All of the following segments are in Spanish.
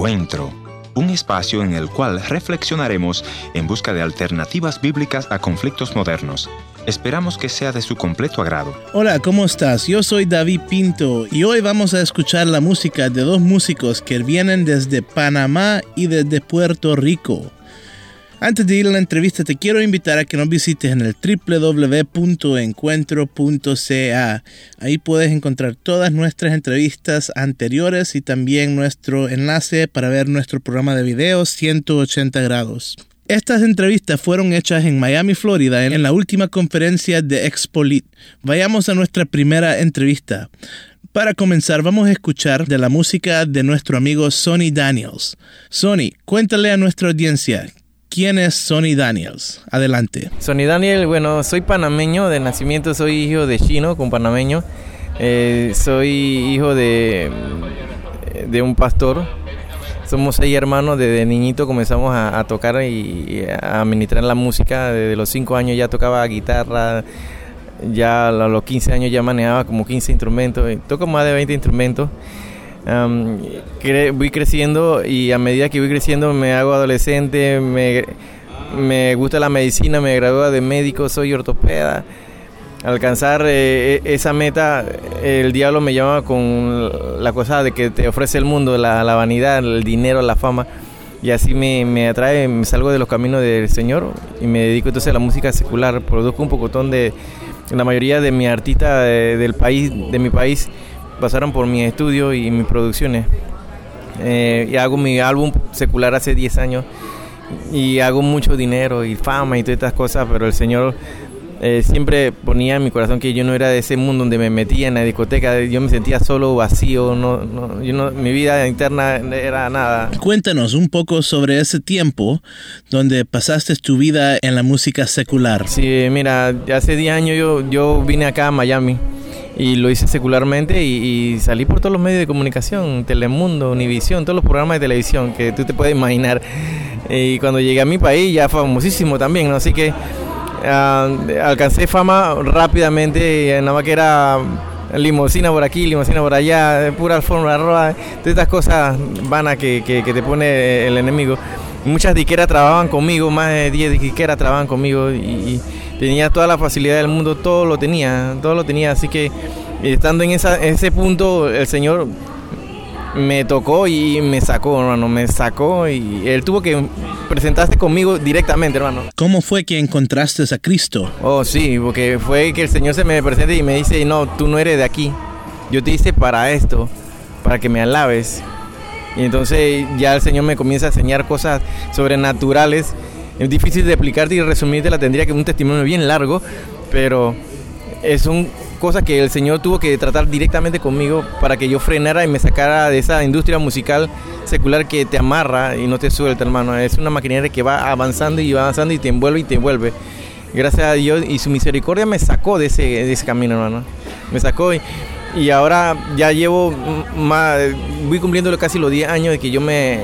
Encuentro, un espacio en el cual reflexionaremos en busca de alternativas bíblicas a conflictos modernos. Esperamos que sea de su completo agrado. Hola, ¿cómo estás? Yo soy David Pinto y hoy vamos a escuchar la música de dos músicos que vienen desde Panamá y desde Puerto Rico. Antes de ir a la entrevista, te quiero invitar a que nos visites en el www.encuentro.ca. Ahí puedes encontrar todas nuestras entrevistas anteriores y también nuestro enlace para ver nuestro programa de video 180 grados. Estas entrevistas fueron hechas en Miami, Florida, en la última conferencia de Expolit. Vayamos a nuestra primera entrevista. Para comenzar, vamos a escuchar de la música de nuestro amigo Sonny Daniels. Sonny, cuéntale a nuestra audiencia, ¿Quién es Sonny Daniels? Adelante. Sonny Daniel, bueno, soy panameño de nacimiento, soy hijo de chino con panameño. Eh, soy hijo de, de un pastor. Somos seis hermanos, desde niñito comenzamos a, tocar y, a administrar la música. Desde los cinco años ya tocaba guitarra, ya a los 15 años ya manejaba como 15 instrumentos. Toco más de 20 instrumentos voy creciendo y a medida que voy creciendo me hago adolescente, me, me gusta la medicina, me gradúo de médico, soy ortopeda. Alcanzar eh, e, esa meta, el diablo me llama con la cosa de que te ofrece el mundo, la, la vanidad, el dinero, la fama. Y así me, me, atrae, me salgo de los caminos del Señor y me dedico entonces a la música secular. Produzco un pocotón de la mayoría de mi artista del país, de mi país, pasaron por mi estudio y mis producciones. Eh, y hago mi álbum secular hace 10 años y hago mucho dinero y fama y todas estas cosas, pero el Señor eh, siempre ponía en mi corazón que yo no era de ese mundo donde me metía en la discoteca, yo me sentía solo, vacío, no, no, yo no, mi vida interna era nada. Cuéntanos un poco sobre ese tiempo donde pasaste tu vida en la música secular. Sí, mira, hace 10 años yo, yo vine acá a Miami y lo hice secularmente y, salí por todos los medios de comunicación, Telemundo, Univisión, todos los programas de televisión que tú te puedes imaginar. Y cuando llegué a mi país ya famosísimo también, ¿no? Así que ah, alcancé fama rápidamente, nada más que era limosina por aquí, limosina por allá, pura alfombra roja, todas estas cosas vanas que, te pone el enemigo. Muchas diqueras trabajaban conmigo, más de 10 diqueras trabajaban conmigo y tenía toda la facilidad del mundo, todo lo tenía, todo lo tenía, así que estando en esa, ese punto el Señor me tocó y me sacó, hermano, me sacó y él tuvo que presentarse conmigo directamente, hermano. ¿Cómo fue que encontraste a Cristo? Oh, sí, porque fue que el Señor se me presente y me dice, no, tú no eres de aquí, yo te hice para esto, para que me alabes. Y entonces ya el Señor me comienza a enseñar cosas sobrenaturales es difícil de explicarte y resumirte, la tendría que un testimonio bien largo, pero son cosas que el Señor tuvo que tratar directamente conmigo para que yo frenara y me sacara de esa industria musical secular que te amarra y no te suelta, hermano. Es una maquinaria que va avanzando y va avanzando y te envuelve y te envuelve. Gracias a Dios y su misericordia me sacó de ese, de ese camino, hermano. Me sacó y, y ahora ya llevo más, voy cumpliendo casi los 10 años de que yo me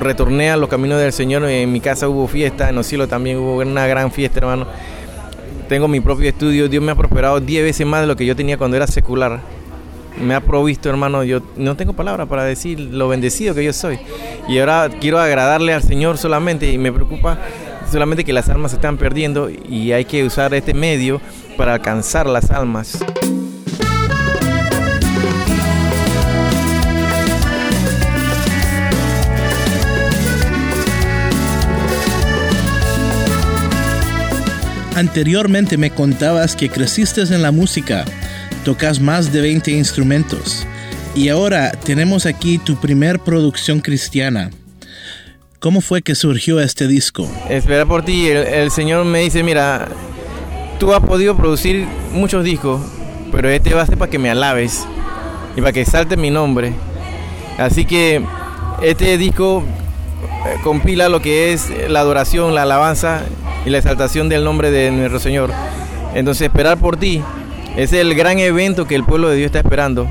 retorné a los caminos del Señor. En mi casa hubo fiesta, en Osilo también hubo una gran fiesta, hermano. Tengo mi propio estudio, Dios me ha prosperado 10 veces más de lo que yo tenía cuando era secular. Me ha provisto, hermano, yo no tengo palabras para decir lo bendecido que yo soy. Y ahora quiero agradarle al Señor solamente y me preocupa solamente que las almas se están perdiendo y hay que usar este medio para alcanzar las almas. Anteriormente me contabas que creciste en la música, tocas más de 20 instrumentos y ahora tenemos aquí tu primer producción cristiana. ¿Cómo fue que surgió este disco? Espera por ti, el, Señor me dice, mira, tú has podido producir muchos discos, pero este va a ser para que me alabes y para que salte mi nombre. Así que este disco eh, compila lo que es la adoración, la alabanza y la exaltación del nombre de nuestro Señor. Entonces esperar por ti es el gran evento que el pueblo de Dios está esperando,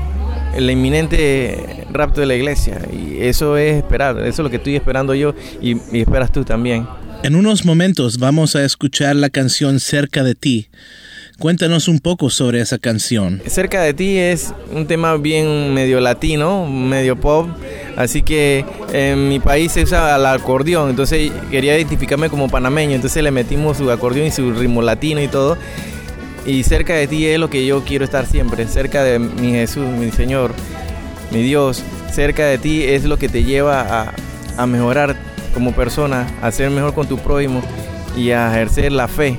el inminente rapto de la iglesia. Y eso es esperar, eso es lo que estoy esperando yo y, y esperas tú también. En unos momentos vamos a escuchar la canción Cerca de ti. Cuéntanos un poco sobre esa canción. Cerca de ti es un tema bien medio latino, medio pop, Así que en mi país se usa el acordeón, entonces quería identificarme como panameño, entonces le metimos su acordeón y su ritmo latino y todo. Y cerca de ti es lo que yo quiero estar siempre, cerca de mi Jesús, mi Señor, mi Dios, cerca de ti es lo que te lleva a, a mejorar como persona, a ser mejor con tu prójimo y a ejercer la fe.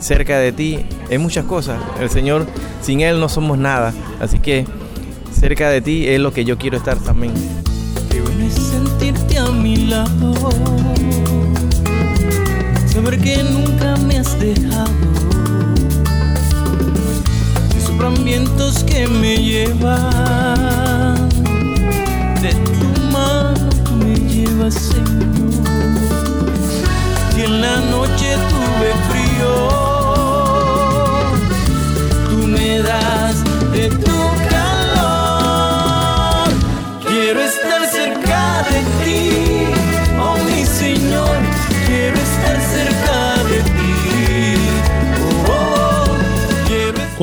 Cerca de ti es muchas cosas. El Señor, sin Él no somos nada. Así que cerca de ti es lo que yo quiero estar también. Qué sentirte a mi lado, saber que nunca me has dejado. Soplan vientos que me llevan, de tu mano tú me llevas, Señor. Y en la noche tuve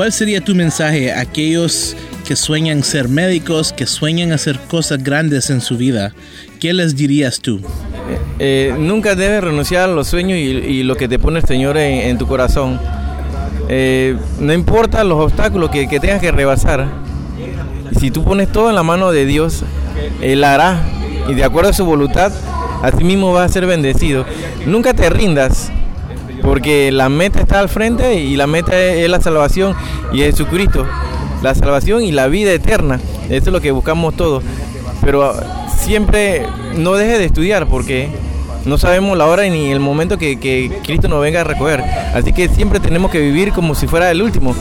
¿Cuál sería tu mensaje a aquellos que sueñan ser médicos, que sueñan hacer cosas grandes en su vida? ¿Qué les dirías tú? Eh, nunca debes renunciar a los sueños y, lo que te pone el Señor en, tu corazón. Eh, no importa los obstáculos que, que tengas que rebasar. Si tú pones todo en la mano de Dios, Él hará. Y de acuerdo a su voluntad, así mismo vas a ser bendecido. Nunca te rindas. Porque la meta está al frente y la meta es, la salvación y es Jesucristo. La salvación y la vida eterna. Eso es lo que buscamos todos. Pero siempre no deje de estudiar porque no sabemos la hora ni el momento que, Cristo nos venga a recoger. Así que siempre tenemos que vivir como si fuera el último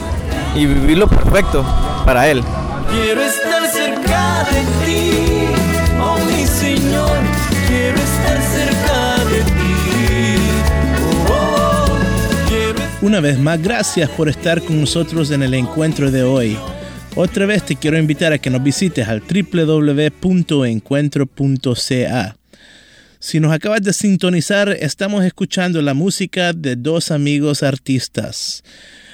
y vivir lo perfecto para Él. Quiero estar cerca de ti, Una vez más, gracias por estar con nosotros en el encuentro de hoy. Otra vez te quiero invitar a que nos visites al www.encuentro.ca. Si nos acabas de sintonizar, estamos escuchando la música de dos amigos artistas.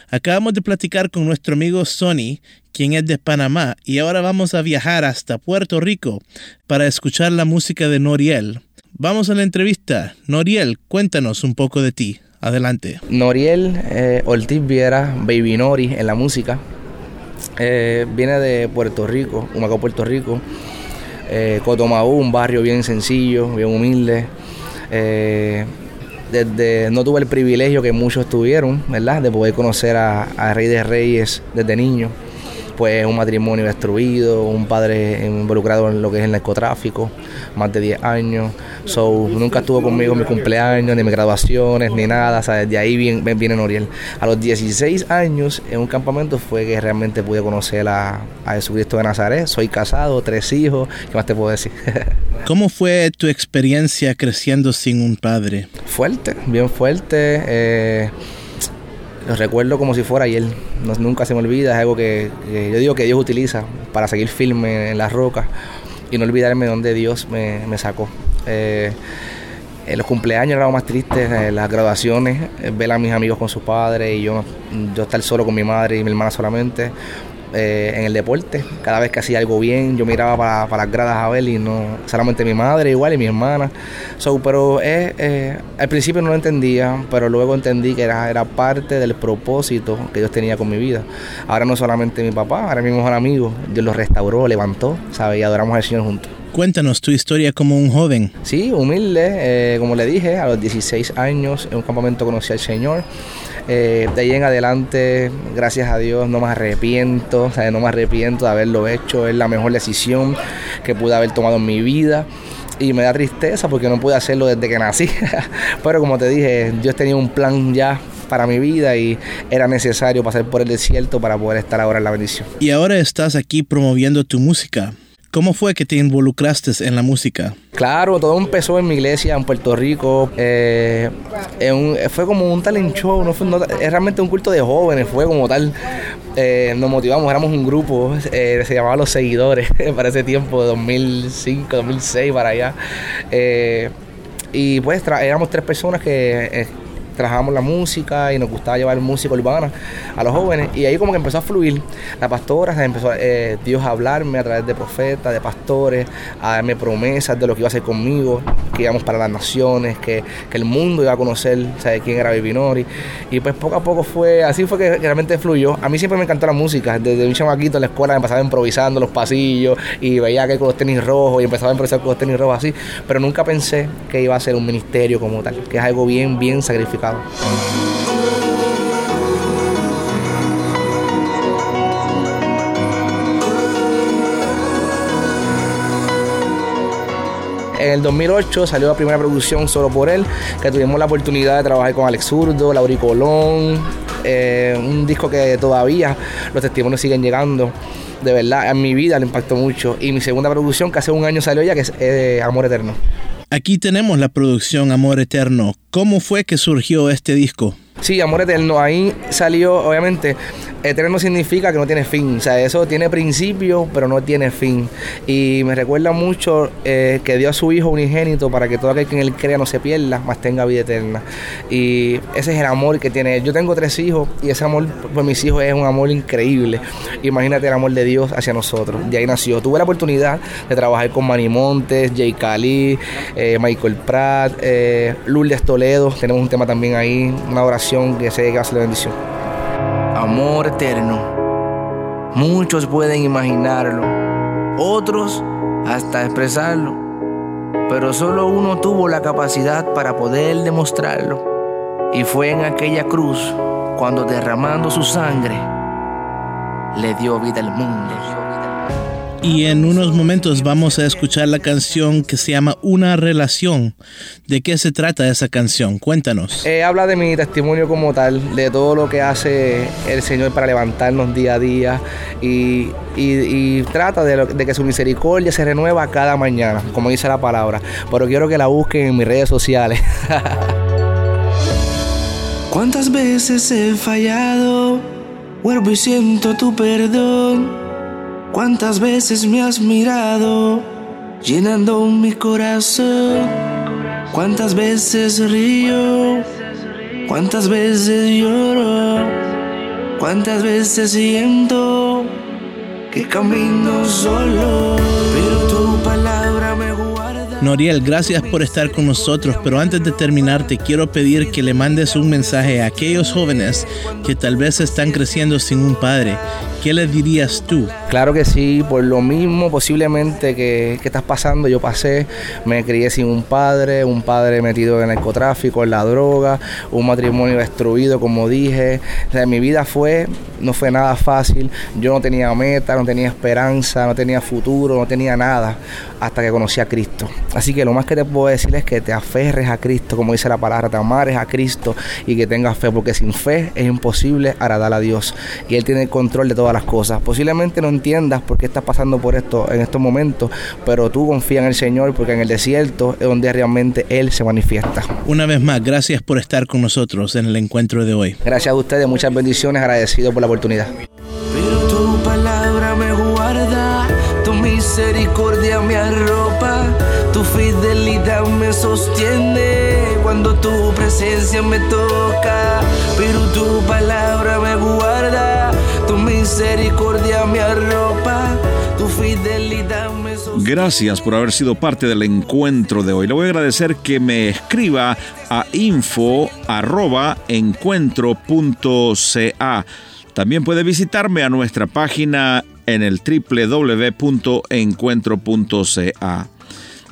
Acabamos de platicar con nuestro amigo Sonny, quien es de Panamá, y ahora vamos a viajar hasta Puerto Rico para escuchar la música de Noriel. Vamos a la entrevista. Noriel, cuéntanos un poco de ti. Adelante. Noriel eh, Ortiz Viera, Baby Nori en la música. Eh, viene de Puerto Rico, Humacao, Puerto Rico. Eh, un barrio bien sencillo, bien humilde. Eh, desde, no tuve el privilegio que muchos tuvieron, ¿verdad? De poder conocer a, a Rey de Reyes desde niño. Pues un matrimonio destruido, un padre involucrado en lo que es el narcotráfico, más de 10 años. So, nunca estuvo conmigo en mi cumpleaños, ni mis graduaciones, ni nada. O sea, desde ahí viene, viene Noriel. A los 16 años, en un campamento, fue que realmente pude conocer a, a Jesucristo de Nazaret. Soy casado, tres hijos. ¿Qué más te puedo decir? ¿Cómo fue tu experiencia creciendo sin un padre? Fuerte, bien fuerte. Eh, lo recuerdo como si fuera ayer. No, nunca se me olvida. Es algo que, que, yo digo que Dios utiliza para seguir firme en las rocas y no olvidarme de dónde Dios me, me sacó. Eh, en los cumpleaños era lo más triste, eh, las graduaciones, eh, ver a mis amigos con sus padres y yo, yo estar solo con mi madre y mi hermana solamente. Eh, en el deporte. Cada vez que hacía algo bien, yo miraba para, para, las gradas a ver y no solamente mi madre igual y mi hermana. So, pero eh, eh, al principio no lo entendía, pero luego entendí que era, era parte del propósito que Dios tenía con mi vida. Ahora no solamente mi papá, ahora mi mejor amigo. Dios lo restauró, levantó, ¿sabe? Y adoramos al Señor juntos. Cuéntanos tu historia como un joven. Sí, humilde, eh, como le dije, a los 16 años en un campamento conocí al Señor. Eh, de ahí en adelante, gracias a Dios, no me arrepiento, o sea, no me arrepiento de haberlo hecho, es la mejor decisión que pude haber tomado en mi vida. Y me da tristeza porque no pude hacerlo desde que nací. Pero como te dije, Dios tenía un plan ya para mi vida y era necesario pasar por el desierto para poder estar ahora en la bendición. Y ahora estás aquí promoviendo tu música. ¿Cómo fue que te involucraste en la música? Claro, todo empezó en mi iglesia en Puerto Rico. Eh, fue como un talent show, es realmente un culto de jóvenes, fue como tal. Eh, nos motivamos, éramos un grupo, eh, se llamaba Los Seguidores, para ese tiempo, 2005, 2006, para allá. Y pues éramos tres personas que trabajamos la música y nos gustaba llevar música urbana a los jóvenes. Y ahí como que empezó a fluir. La pastora empezó eh, Dios a hablarme a través de profetas, de pastores, a darme promesas de lo que iba a hacer conmigo, que íbamos para las naciones, que, que el mundo iba a conocer ¿sabes? quién era Vinori. Y pues poco a poco fue, así fue que realmente fluyó. A mí siempre me encantó la música. Desde un chamaquito en la escuela me pasaba improvisando los pasillos y veía que con los tenis rojos y empezaba a improvisar con los tenis rojos así. Pero nunca pensé que iba a ser un ministerio como tal, que es algo bien, bien sacrificado. En el 2008 salió la primera producción solo por él, que tuvimos la oportunidad de trabajar con Alex Zurdo, Lauri Colón, eh, un disco que todavía los testimonios siguen llegando. De verdad, en mi vida le impactó mucho. Y mi segunda producción, que hace un año salió ya, que es eh, Amor Eterno. Aquí tenemos la producción Amor Eterno. ¿Cómo fue que surgió este disco? Sí, Amor Eterno. Ahí salió, obviamente, eterno significa que no tiene fin. O sea, eso tiene principio, pero no tiene fin. Y me recuerda mucho eh, que dio a su Hijo unigénito para que todo aquel que en él crea no se pierda, más tenga vida eterna. Y ese es el amor que tiene él. Yo tengo tres hijos y ese amor por mis hijos es un amor increíble. Imagínate el amor de Dios hacia nosotros. De ahí nació. Tuve la oportunidad de trabajar con Manny Montes, Jay Cali, eh, Michael Pratt, eh, Lourdes Toledo. Tenemos un tema también ahí, una oración que ser la bendición amor eterno. Muchos pueden imaginarlo, otros hasta expresarlo, pero solo uno tuvo la capacidad para poder demostrarlo. Y fue en aquella cruz cuando derramando su sangre le dio vida al mundo. Y en unos momentos vamos a escuchar la canción que se llama Una relación. ¿De qué se trata esa canción? Cuéntanos. Eh, habla de mi testimonio como tal, de todo lo que hace el Señor para levantarnos día a día y, trata de, de, que su misericordia se renueva cada mañana, como dice la palabra. Pero quiero que la busquen en mis redes sociales. ¿Cuántas veces he fallado? Vuelvo y siento tu perdón Cuántas veces me has mirado, llenando mi corazón. Cuántas veces río, cuántas veces lloro, cuántas veces siento que camino solo, Noriel, gracias por estar con nosotros, pero antes de terminar te quiero pedir que le mandes un mensaje a aquellos jóvenes que tal vez están creciendo sin un padre ¿qué le dirías tú? Claro que sí, por lo mismo posiblemente que, estás pasando, yo pasé, me crié sin un padre, un padre metido en el narcotráfico, en la droga, un matrimonio destruido, como dije. mi vida fue, no fue nada fácil, yo no tenía meta, no tenía esperanza, no tenía futuro, no tenía nada, hasta que conocí a Cristo. Así que lo más que te puedo decir es que te aferres a Cristo, como dice la palabra, te amares a Cristo y que tengas fe, porque sin fe es imposible agradar a Dios. Y Él tiene el control de todas las cosas. Posiblemente no entiendas por qué estás pasando por esto en estos momentos, pero tú confía en el Señor porque en el desierto es donde realmente Él se manifiesta. Una vez más, gracias por estar con nosotros en el encuentro de hoy. Gracias a ustedes, muchas bendiciones, agradecido por la oportunidad. Pero tu palabra me guarda, tu misericordia me arropa, tu fidelidad me sostiene cuando tu presencia me toca. Pero tu palabra me guarda misericordia me arropa, tu fidelidad me Gracias por haber sido parte del encuentro de hoy. Le voy a agradecer que me escriba a info encuentro.ca. También puede visitarme a nuestra página en el www.encuentro.ca